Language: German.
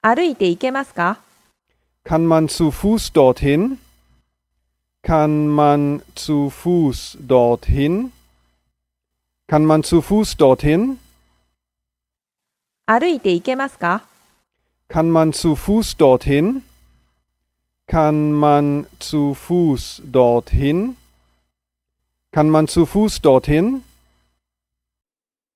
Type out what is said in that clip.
歩いて行けますか Kann man zu Fuß dorthin? Kann man zu Fuß dorthin? Kann man zu Fuß dorthin? 歩いて行けますか Kann man zu Fuß dorthin? Kann man zu Fuß dorthin? Kann man zu Fuß dorthin?